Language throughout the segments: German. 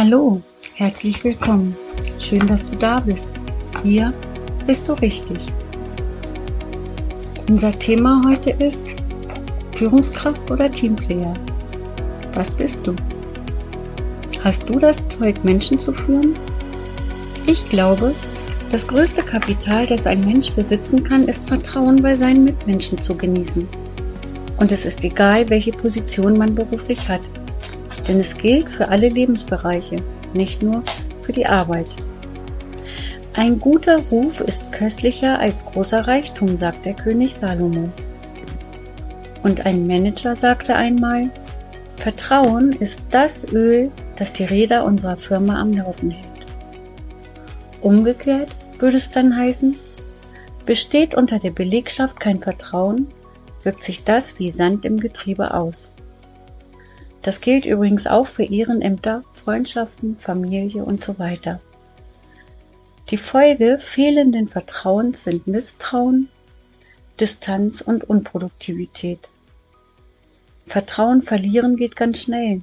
Hallo, herzlich willkommen. Schön, dass du da bist. Hier bist du richtig. Unser Thema heute ist Führungskraft oder Teamplayer. Was bist du? Hast du das Zeug, Menschen zu führen? Ich glaube, das größte Kapital, das ein Mensch besitzen kann, ist Vertrauen bei seinen Mitmenschen zu genießen. Und es ist egal, welche Position man beruflich hat. Denn es gilt für alle Lebensbereiche, nicht nur für die Arbeit. Ein guter Ruf ist köstlicher als großer Reichtum, sagt der König Salomo. Und ein Manager sagte einmal, Vertrauen ist das Öl, das die Räder unserer Firma am Laufen hält. Umgekehrt würde es dann heißen, besteht unter der Belegschaft kein Vertrauen, wirkt sich das wie Sand im Getriebe aus. Das gilt übrigens auch für Ehrenämter, Freundschaften, Familie und so weiter. Die Folge fehlenden Vertrauens sind Misstrauen, Distanz und Unproduktivität. Vertrauen verlieren geht ganz schnell.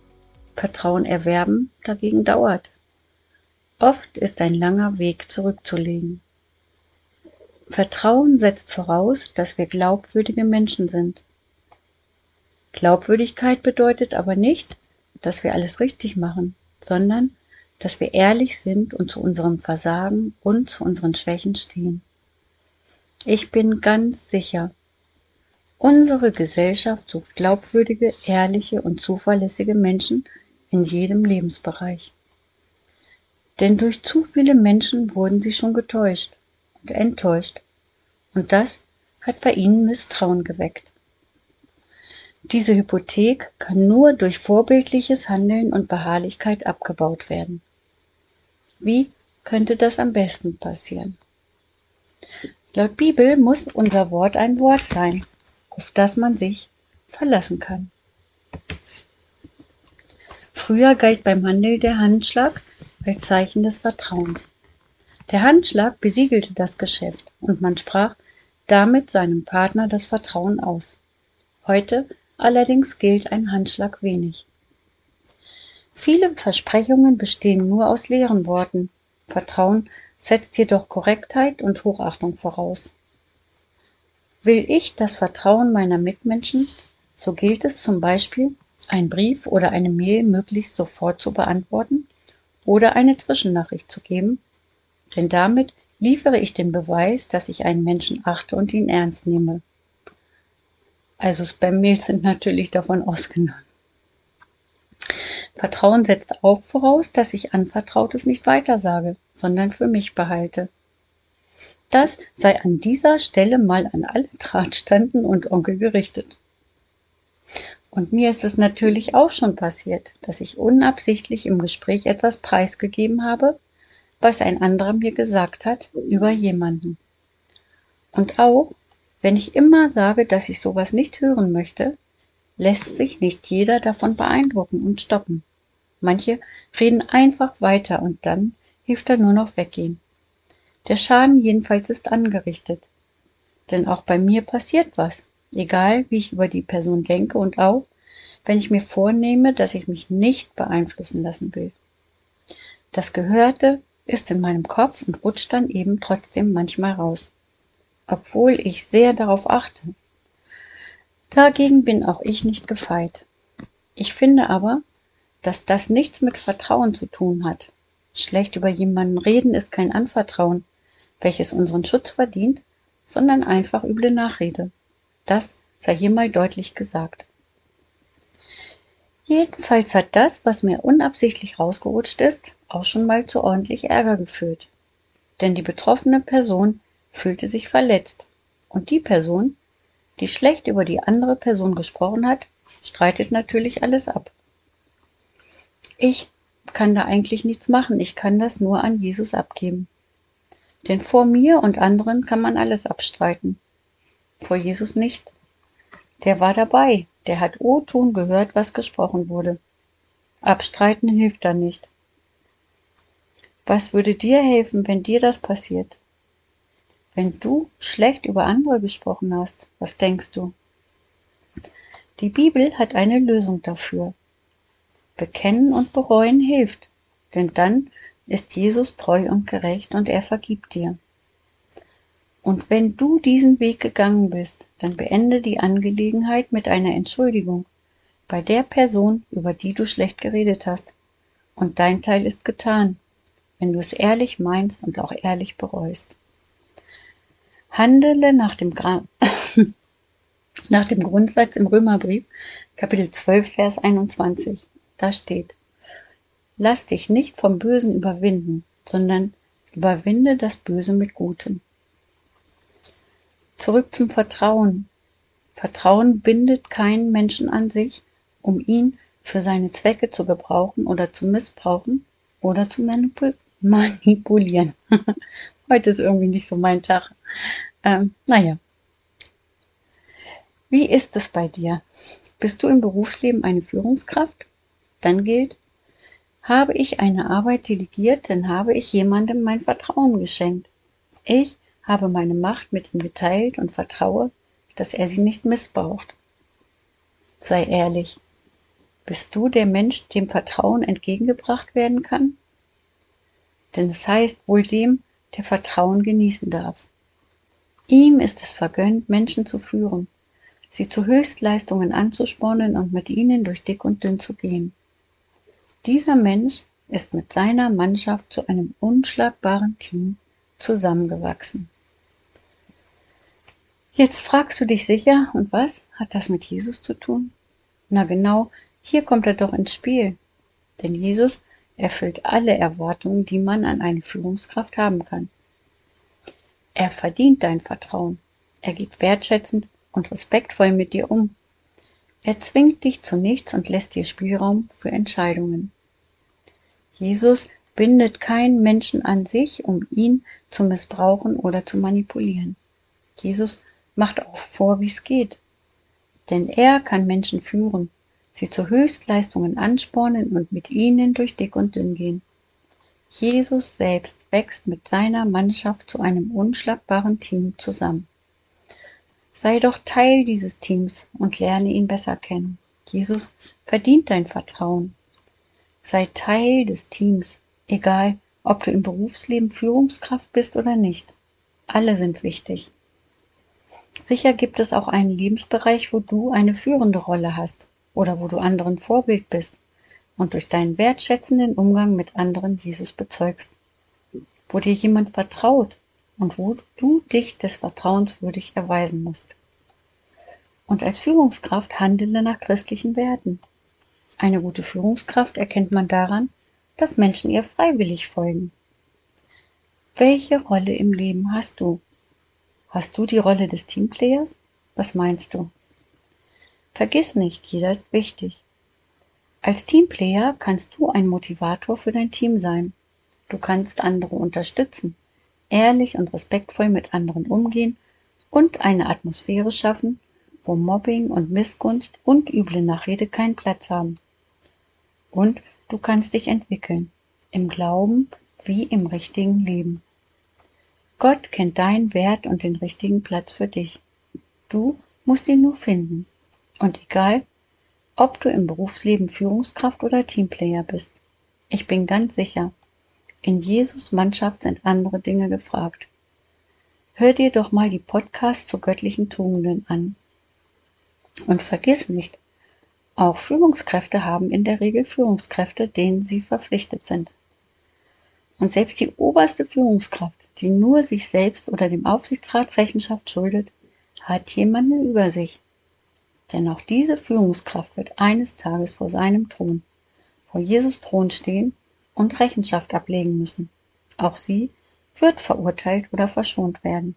Vertrauen erwerben dagegen dauert. Oft ist ein langer Weg zurückzulegen. Vertrauen setzt voraus, dass wir glaubwürdige Menschen sind. Glaubwürdigkeit bedeutet aber nicht, dass wir alles richtig machen, sondern dass wir ehrlich sind und zu unserem Versagen und zu unseren Schwächen stehen. Ich bin ganz sicher, unsere Gesellschaft sucht glaubwürdige, ehrliche und zuverlässige Menschen in jedem Lebensbereich. Denn durch zu viele Menschen wurden sie schon getäuscht und enttäuscht, und das hat bei ihnen Misstrauen geweckt. Diese Hypothek kann nur durch vorbildliches Handeln und Beharrlichkeit abgebaut werden. Wie könnte das am besten passieren? Laut Bibel muss unser Wort ein Wort sein, auf das man sich verlassen kann. Früher galt beim Handel der Handschlag als Zeichen des Vertrauens. Der Handschlag besiegelte das Geschäft und man sprach damit seinem Partner das Vertrauen aus. Heute Allerdings gilt ein Handschlag wenig. Viele Versprechungen bestehen nur aus leeren Worten. Vertrauen setzt jedoch Korrektheit und Hochachtung voraus. Will ich das Vertrauen meiner Mitmenschen, so gilt es zum Beispiel, einen Brief oder eine Mail möglichst sofort zu beantworten oder eine Zwischennachricht zu geben, denn damit liefere ich den Beweis, dass ich einen Menschen achte und ihn ernst nehme. Also Spam-Mails sind natürlich davon ausgenommen. Vertrauen setzt auch voraus, dass ich Anvertrautes nicht weitersage, sondern für mich behalte. Das sei an dieser Stelle mal an alle Drahtstanden und Onkel gerichtet. Und mir ist es natürlich auch schon passiert, dass ich unabsichtlich im Gespräch etwas preisgegeben habe, was ein anderer mir gesagt hat über jemanden. Und auch, wenn ich immer sage, dass ich sowas nicht hören möchte, lässt sich nicht jeder davon beeindrucken und stoppen. Manche reden einfach weiter und dann hilft er nur noch weggehen. Der Schaden jedenfalls ist angerichtet. Denn auch bei mir passiert was, egal wie ich über die Person denke und auch, wenn ich mir vornehme, dass ich mich nicht beeinflussen lassen will. Das Gehörte ist in meinem Kopf und rutscht dann eben trotzdem manchmal raus obwohl ich sehr darauf achte. Dagegen bin auch ich nicht gefeit. Ich finde aber, dass das nichts mit Vertrauen zu tun hat. Schlecht über jemanden reden ist kein Anvertrauen, welches unseren Schutz verdient, sondern einfach üble Nachrede. Das sei hier mal deutlich gesagt. Jedenfalls hat das, was mir unabsichtlich rausgerutscht ist, auch schon mal zu ordentlich Ärger geführt. Denn die betroffene Person fühlte sich verletzt. Und die Person, die schlecht über die andere Person gesprochen hat, streitet natürlich alles ab. Ich kann da eigentlich nichts machen, ich kann das nur an Jesus abgeben. Denn vor mir und anderen kann man alles abstreiten. Vor Jesus nicht. Der war dabei, der hat O-Ton gehört, was gesprochen wurde. Abstreiten hilft da nicht. Was würde dir helfen, wenn dir das passiert? Wenn du schlecht über andere gesprochen hast, was denkst du? Die Bibel hat eine Lösung dafür. Bekennen und bereuen hilft, denn dann ist Jesus treu und gerecht und er vergibt dir. Und wenn du diesen Weg gegangen bist, dann beende die Angelegenheit mit einer Entschuldigung bei der Person, über die du schlecht geredet hast. Und dein Teil ist getan, wenn du es ehrlich meinst und auch ehrlich bereust. Handele nach dem, Gra nach dem Grundsatz im Römerbrief, Kapitel 12, Vers 21. Da steht, Lass dich nicht vom Bösen überwinden, sondern überwinde das Böse mit Gutem. Zurück zum Vertrauen. Vertrauen bindet keinen Menschen an sich, um ihn für seine Zwecke zu gebrauchen oder zu missbrauchen oder zu manipul manipulieren. Heute ist irgendwie nicht so mein Tag. Ähm, naja. Wie ist es bei dir? Bist du im Berufsleben eine Führungskraft? Dann gilt, habe ich eine Arbeit delegiert, dann habe ich jemandem mein Vertrauen geschenkt. Ich habe meine Macht mit ihm geteilt und vertraue, dass er sie nicht missbraucht. Sei ehrlich. Bist du der Mensch, dem Vertrauen entgegengebracht werden kann? Denn es heißt wohl dem, der Vertrauen genießen darf. Ihm ist es vergönnt, Menschen zu führen, sie zu Höchstleistungen anzuspornen und mit ihnen durch dick und dünn zu gehen. Dieser Mensch ist mit seiner Mannschaft zu einem unschlagbaren Team zusammengewachsen. Jetzt fragst du dich sicher, und was hat das mit Jesus zu tun? Na genau, hier kommt er doch ins Spiel. Denn Jesus erfüllt alle Erwartungen, die man an eine Führungskraft haben kann. Er verdient dein Vertrauen. Er geht wertschätzend und respektvoll mit dir um. Er zwingt dich zu nichts und lässt dir Spielraum für Entscheidungen. Jesus bindet keinen Menschen an sich, um ihn zu missbrauchen oder zu manipulieren. Jesus macht auch vor, wie es geht. Denn er kann Menschen führen, sie zu Höchstleistungen anspornen und mit ihnen durch dick und dünn gehen. Jesus selbst wächst mit seiner Mannschaft zu einem unschlagbaren Team zusammen. Sei doch Teil dieses Teams und lerne ihn besser kennen. Jesus verdient dein Vertrauen. Sei Teil des Teams, egal ob du im Berufsleben Führungskraft bist oder nicht. Alle sind wichtig. Sicher gibt es auch einen Lebensbereich, wo du eine führende Rolle hast oder wo du anderen Vorbild bist und durch deinen wertschätzenden Umgang mit anderen Jesus bezeugst. Wo dir jemand vertraut und wo du dich des Vertrauens würdig erweisen musst. Und als Führungskraft handele nach christlichen Werten. Eine gute Führungskraft erkennt man daran, dass Menschen ihr freiwillig folgen. Welche Rolle im Leben hast du? Hast du die Rolle des Teamplayers? Was meinst du? Vergiss nicht, jeder ist wichtig. Als Teamplayer kannst du ein Motivator für dein Team sein. Du kannst andere unterstützen, ehrlich und respektvoll mit anderen umgehen und eine Atmosphäre schaffen, wo Mobbing und Missgunst und üble Nachrede keinen Platz haben. Und du kannst dich entwickeln, im Glauben wie im richtigen Leben. Gott kennt deinen Wert und den richtigen Platz für dich. Du musst ihn nur finden. Und egal, ob du im Berufsleben Führungskraft oder Teamplayer bist, ich bin ganz sicher, in Jesus Mannschaft sind andere Dinge gefragt. Hör dir doch mal die Podcasts zu göttlichen Tugenden an. Und vergiss nicht, auch Führungskräfte haben in der Regel Führungskräfte, denen sie verpflichtet sind. Und selbst die oberste Führungskraft, die nur sich selbst oder dem Aufsichtsrat Rechenschaft schuldet, hat jemanden über sich. Denn auch diese Führungskraft wird eines Tages vor seinem Thron, vor Jesus Thron stehen und Rechenschaft ablegen müssen. Auch sie wird verurteilt oder verschont werden.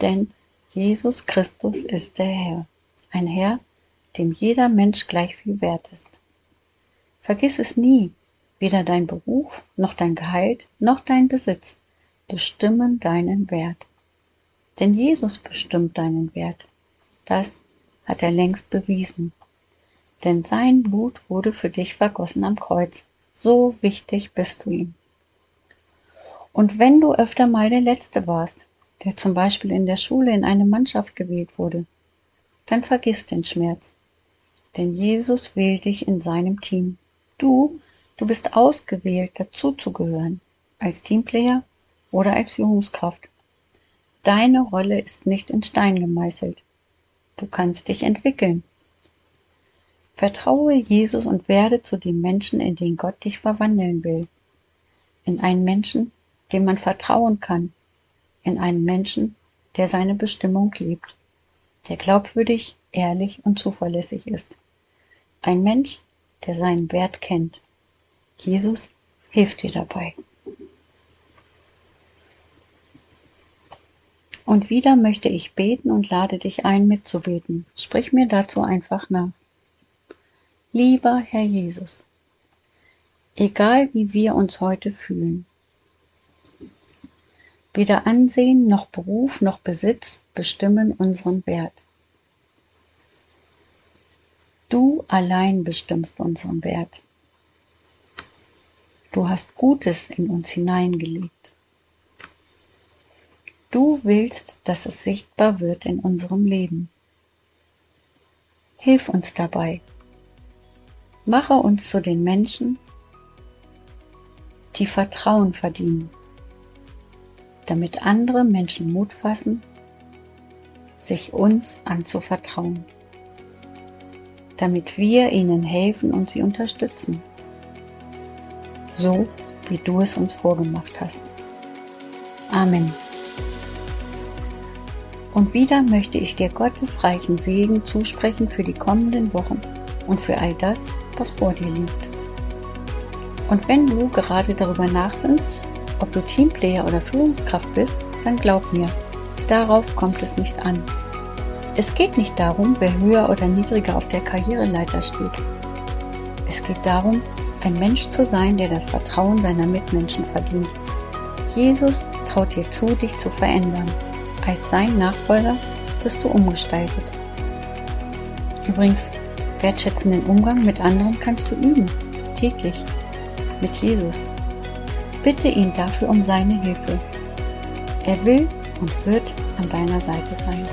Denn Jesus Christus ist der Herr, ein Herr, dem jeder Mensch gleich viel wert ist. Vergiss es nie, weder dein Beruf noch dein Gehalt noch dein Besitz bestimmen deinen Wert. Denn Jesus bestimmt deinen Wert. Das hat er längst bewiesen. Denn sein Blut wurde für dich vergossen am Kreuz. So wichtig bist du ihm. Und wenn du öfter mal der Letzte warst, der zum Beispiel in der Schule in eine Mannschaft gewählt wurde, dann vergiss den Schmerz denn Jesus will dich in seinem Team. Du Du bist ausgewählt, dazuzugehören, als Teamplayer oder als Führungskraft. Deine Rolle ist nicht in Stein gemeißelt. Du kannst dich entwickeln. Vertraue Jesus und werde zu dem Menschen, in den Gott dich verwandeln will. In einen Menschen, dem man vertrauen kann. In einen Menschen, der seine Bestimmung lebt. Der glaubwürdig, ehrlich und zuverlässig ist. Ein Mensch, der seinen Wert kennt. Jesus hilft dir dabei. Und wieder möchte ich beten und lade dich ein, mitzubeten. Sprich mir dazu einfach nach. Lieber Herr Jesus, egal wie wir uns heute fühlen, weder Ansehen noch Beruf noch Besitz bestimmen unseren Wert. Du allein bestimmst unseren Wert. Du hast Gutes in uns hineingelegt. Du willst, dass es sichtbar wird in unserem Leben. Hilf uns dabei. Mache uns zu den Menschen, die Vertrauen verdienen, damit andere Menschen Mut fassen, sich uns anzuvertrauen, damit wir ihnen helfen und sie unterstützen, so wie du es uns vorgemacht hast. Amen. Und wieder möchte ich dir Gottes reichen Segen zusprechen für die kommenden Wochen und für all das, was vor dir liegt. Und wenn du gerade darüber nachsinnst, ob du Teamplayer oder Führungskraft bist, dann glaub mir, darauf kommt es nicht an. Es geht nicht darum, wer höher oder niedriger auf der Karriereleiter steht. Es geht darum, ein Mensch zu sein, der das Vertrauen seiner Mitmenschen verdient. Jesus traut dir zu, dich zu verändern. Als sein Nachfolger wirst du umgestaltet. Übrigens, wertschätzenden Umgang mit anderen kannst du üben, täglich, mit Jesus. Bitte ihn dafür um seine Hilfe. Er will und wird an deiner Seite sein.